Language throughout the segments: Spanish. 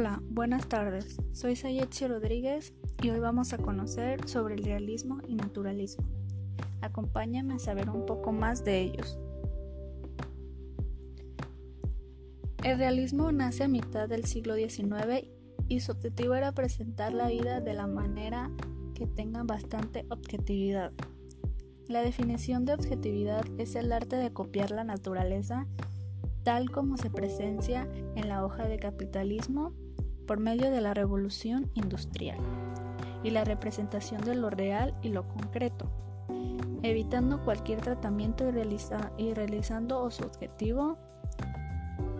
Hola, buenas tardes. Soy Sayetsi Rodríguez y hoy vamos a conocer sobre el realismo y naturalismo. Acompáñame a saber un poco más de ellos. El realismo nace a mitad del siglo XIX y su objetivo era presentar la vida de la manera que tenga bastante objetividad. La definición de objetividad es el arte de copiar la naturaleza tal como se presencia en la hoja de capitalismo por medio de la revolución industrial y la representación de lo real y lo concreto, evitando cualquier tratamiento y, realizando su objetivo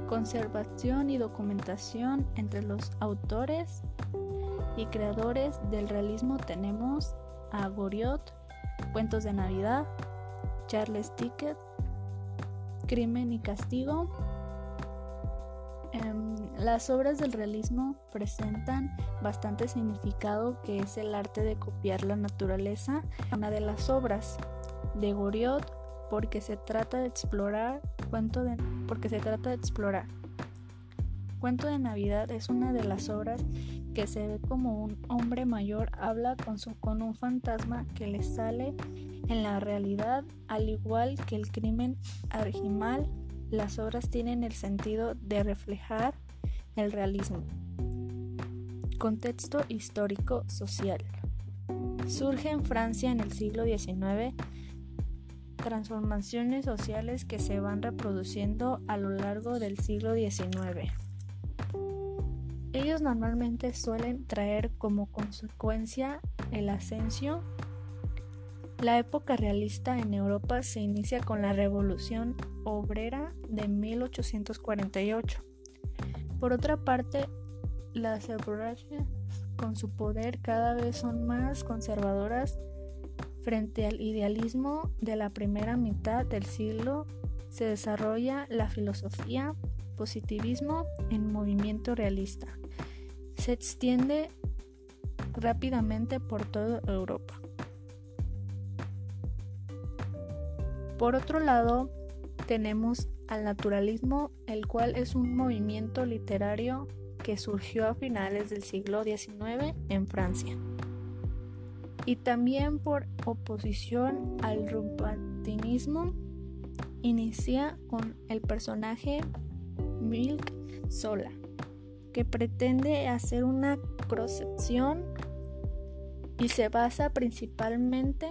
conservación y documentación entre los autores y creadores del realismo tenemos a Goriot, Cuentos de Navidad, Charles Ticket, Crimen y Castigo. Em, las obras del realismo presentan bastante significado que es el arte de copiar la naturaleza. Una de las obras de Goriot porque se trata de explorar cuento de, porque se trata de explorar. Cuento de Navidad es una de las obras que se ve como un hombre mayor habla con, su, con un fantasma que le sale en la realidad, al igual que el crimen argimal, las obras tienen el sentido de reflejar el realismo. Contexto histórico social. Surge en Francia en el siglo XIX transformaciones sociales que se van reproduciendo a lo largo del siglo XIX. Ellos normalmente suelen traer como consecuencia el ascenso. La época realista en Europa se inicia con la Revolución Obrera de 1848. Por otra parte, las europeas con su poder cada vez son más conservadoras frente al idealismo de la primera mitad del siglo se desarrolla la filosofía positivismo en movimiento realista. Se extiende rápidamente por toda Europa. Por otro lado, tenemos al naturalismo, el cual es un movimiento literario que surgió a finales del siglo XIX en Francia. Y también por oposición al romanticismo, inicia con el personaje Milk Sola, que pretende hacer una crocepción y se basa principalmente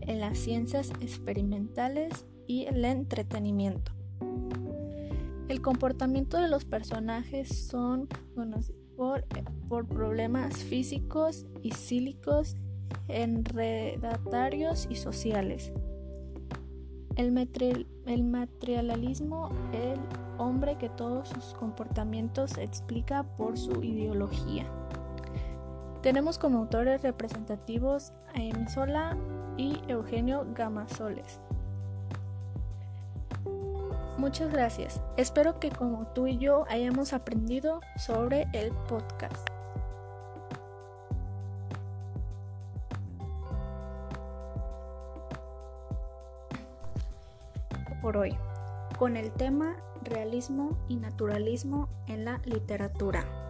en las ciencias experimentales y el entretenimiento. El comportamiento de los personajes son conocidos por, por problemas físicos y psíquicos, enredatarios y sociales. El, el materialismo, el hombre que todos sus comportamientos explica por su ideología. Tenemos como autores representativos a Emisola y Eugenio Gamasoles. Muchas gracias. Espero que como tú y yo hayamos aprendido sobre el podcast. Por hoy, con el tema realismo y naturalismo en la literatura.